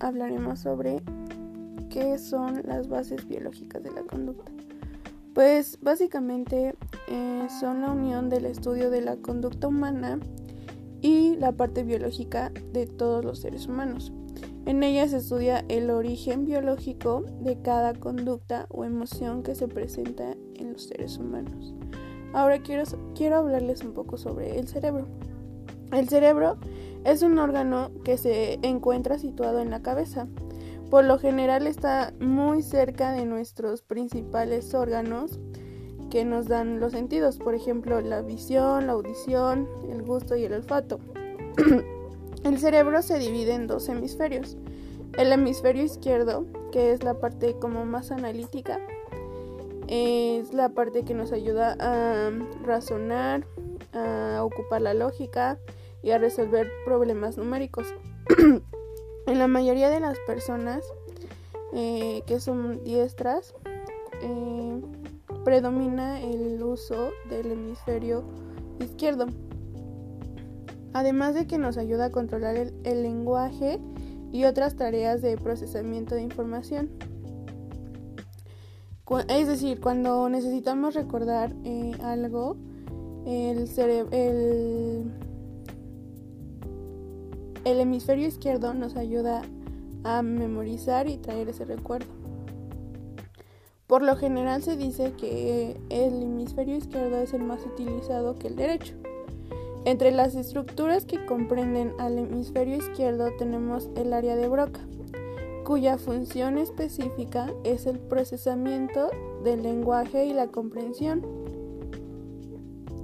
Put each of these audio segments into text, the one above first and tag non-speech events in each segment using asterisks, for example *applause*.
hablaremos sobre qué son las bases biológicas de la conducta. Pues básicamente eh, son la unión del estudio de la conducta humana y la parte biológica de todos los seres humanos. En ella se estudia el origen biológico de cada conducta o emoción que se presenta en los seres humanos. Ahora quiero, quiero hablarles un poco sobre el cerebro. El cerebro es un órgano que se encuentra situado en la cabeza. Por lo general está muy cerca de nuestros principales órganos que nos dan los sentidos, por ejemplo la visión, la audición, el gusto y el olfato. *clears throat* El cerebro se divide en dos hemisferios. El hemisferio izquierdo, que es la parte como más analítica, es la parte que nos ayuda a razonar, a ocupar la lógica y a resolver problemas numéricos. *clears throat* en la mayoría de las personas eh, que son diestras, eh, predomina el uso del hemisferio izquierdo además de que nos ayuda a controlar el, lenguaje y otras tareas de procesamiento de información. Es decir, cuando necesitamos recordar eh, algo, el, el, el hemisferio izquierdo nos ayuda a memorizar y traer ese recuerdo. Por lo general se dice que el hemisferio izquierdo es el más utilizado que el derecho. Entre las estructuras que comprenden al hemisferio izquierdo tenemos el área de Broca, cuya función específica es el procesamiento del lenguaje y la comprensión.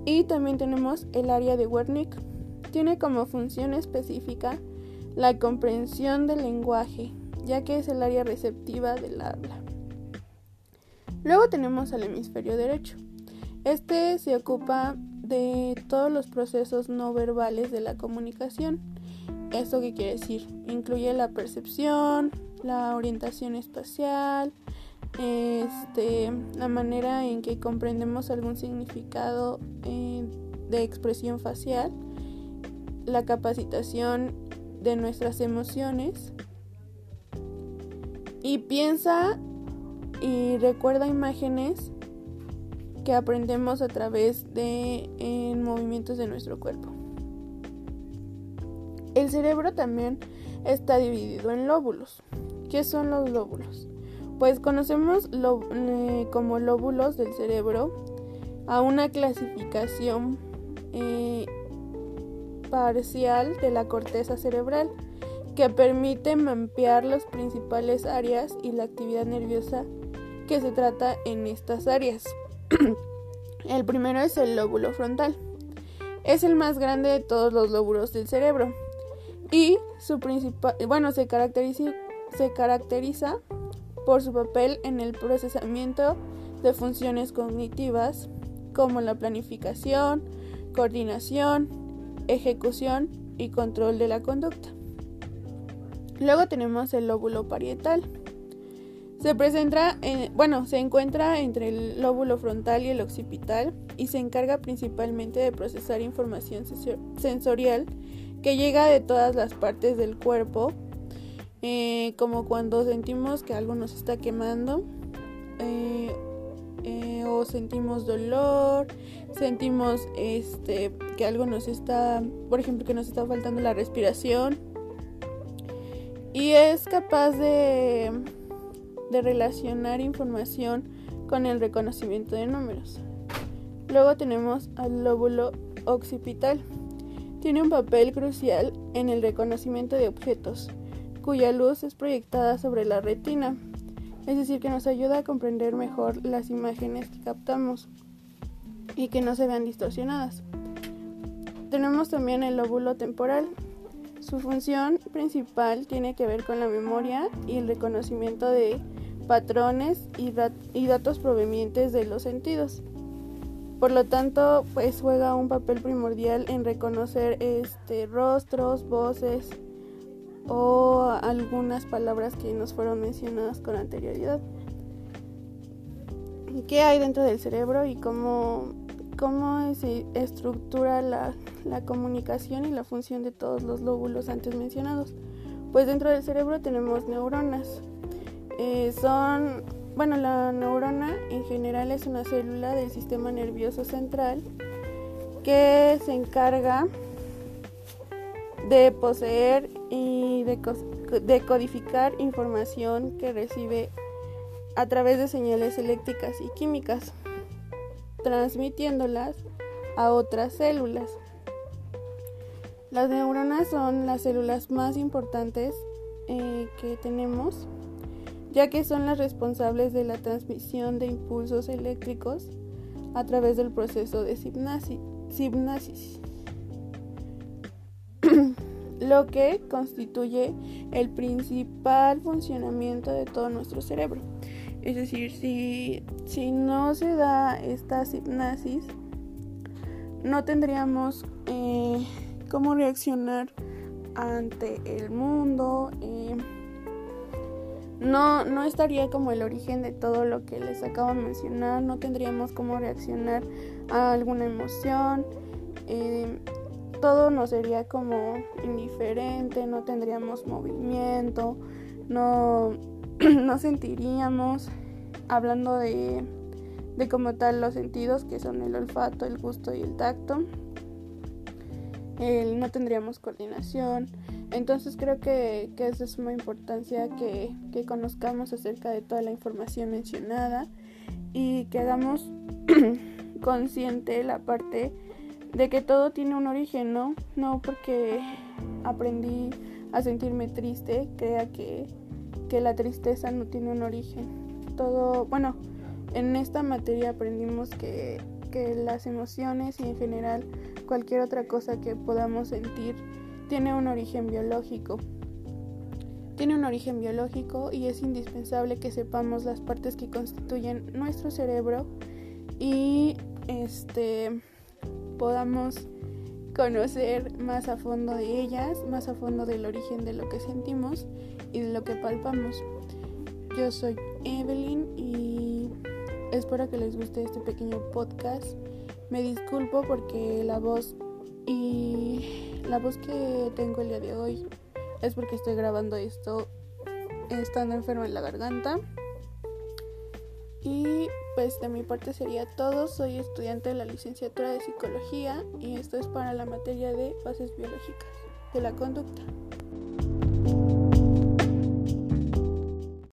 Y también tenemos el área de Wernicke, tiene como función específica la comprensión del lenguaje, ya que es el área receptiva del habla. Luego tenemos al hemisferio derecho. Este se ocupa de todos los procesos no verbales de la comunicación. ¿Esto qué quiere decir? Incluye la percepción, la orientación espacial, este, la manera en que comprendemos algún significado eh, de expresión facial, la capacitación de nuestras emociones y piensa y recuerda imágenes que aprendemos a través de movimientos de nuestro cuerpo. El cerebro también está dividido en lóbulos. ¿Qué son los lóbulos? Pues conocemos eh, como lóbulos del cerebro a una clasificación eh, parcial de la corteza cerebral que permite mapear las principales áreas y la actividad nerviosa que se trata en estas áreas. *clears throat* el primero es el lóbulo frontal. Es el más grande de todos los lóbulos del cerebro y su principal, bueno, se caracteriza, se caracteriza por su papel en el procesamiento de funciones cognitivas como la planificación, coordinación, ejecución y control de la conducta. Luego tenemos el lóbulo parietal. Se presenta, bueno, se encuentra entre el lóbulo frontal y el occipital y se encarga principalmente de procesar información sensorial que llega de todas las partes del cuerpo, eh, como cuando sentimos que algo nos está quemando eh, sentimos dolor, sentimos este que algo nos está, por ejemplo, que nos está faltando la respiración y es capaz de de relacionar información con el reconocimiento de números. Luego tenemos al lóbulo occipital. Tiene un papel crucial en el reconocimiento de objetos, cuya luz es proyectada sobre la retina, es decir, que nos ayuda a comprender mejor las imágenes que captamos y que no se vean distorsionadas. Tenemos también el lóbulo temporal. Su función principal tiene que ver con la memoria y el reconocimiento de patrones y, datos provenientes de los sentidos. Por lo tanto, pues juega un papel primordial en reconocer este, rostros, voces o algunas palabras que nos fueron mencionadas con anterioridad. ¿Qué hay dentro del cerebro y cómo, cómo se estructura la, la comunicación y la función de todos los lóbulos antes mencionados? Pues dentro del cerebro tenemos neuronas. Eh, son, bueno, la neurona en general es una célula del sistema nervioso central que se encarga de poseer y de, codificar información que recibe a través de señales eléctricas y químicas, transmitiéndolas a otras células. Las neuronas son las células más importantes eh, que tenemos, ya que son las responsables de la transmisión de impulsos eléctricos a través del proceso de sinapsis, lo que constituye el principal funcionamiento de todo nuestro cerebro. Es decir, si, si no se da esta sinapsis, no tendríamos eh, cómo reaccionar ante el mundo. Eh, no, no estaría como el origen de todo lo que les acabo de mencionar, no tendríamos cómo reaccionar a alguna emoción, eh, todo nos sería como indiferente, no tendríamos movimiento, no, *clears throat* no sentiríamos, hablando de, de como tal los sentidos que son el olfato, el gusto y el tacto no tendríamos coordinación. Entonces creo que, es de suma importancia que, conozcamos acerca de toda la información mencionada y que hagamos *clears throat* consciente la parte de que todo tiene un origen, ¿no? No porque aprendí a sentirme triste, crea que, que la tristeza no tiene un origen. Todo, bueno, en esta materia aprendimos que que las emociones y en general cualquier otra cosa que podamos sentir tiene un origen biológico. Tiene un origen biológico y es indispensable que sepamos las partes que constituyen nuestro cerebro y este podamos conocer más a fondo de ellas, más a fondo del origen de lo que sentimos y de lo que palpamos. Yo soy Evelyn y Espero que les guste este pequeño podcast. Me disculpo porque la voz y la voz que tengo el día de hoy es porque estoy grabando esto estando enfermo en la garganta. Y pues de mi parte sería todo. Soy estudiante de la licenciatura de psicología y esto es para la materia de bases biológicas de la conducta.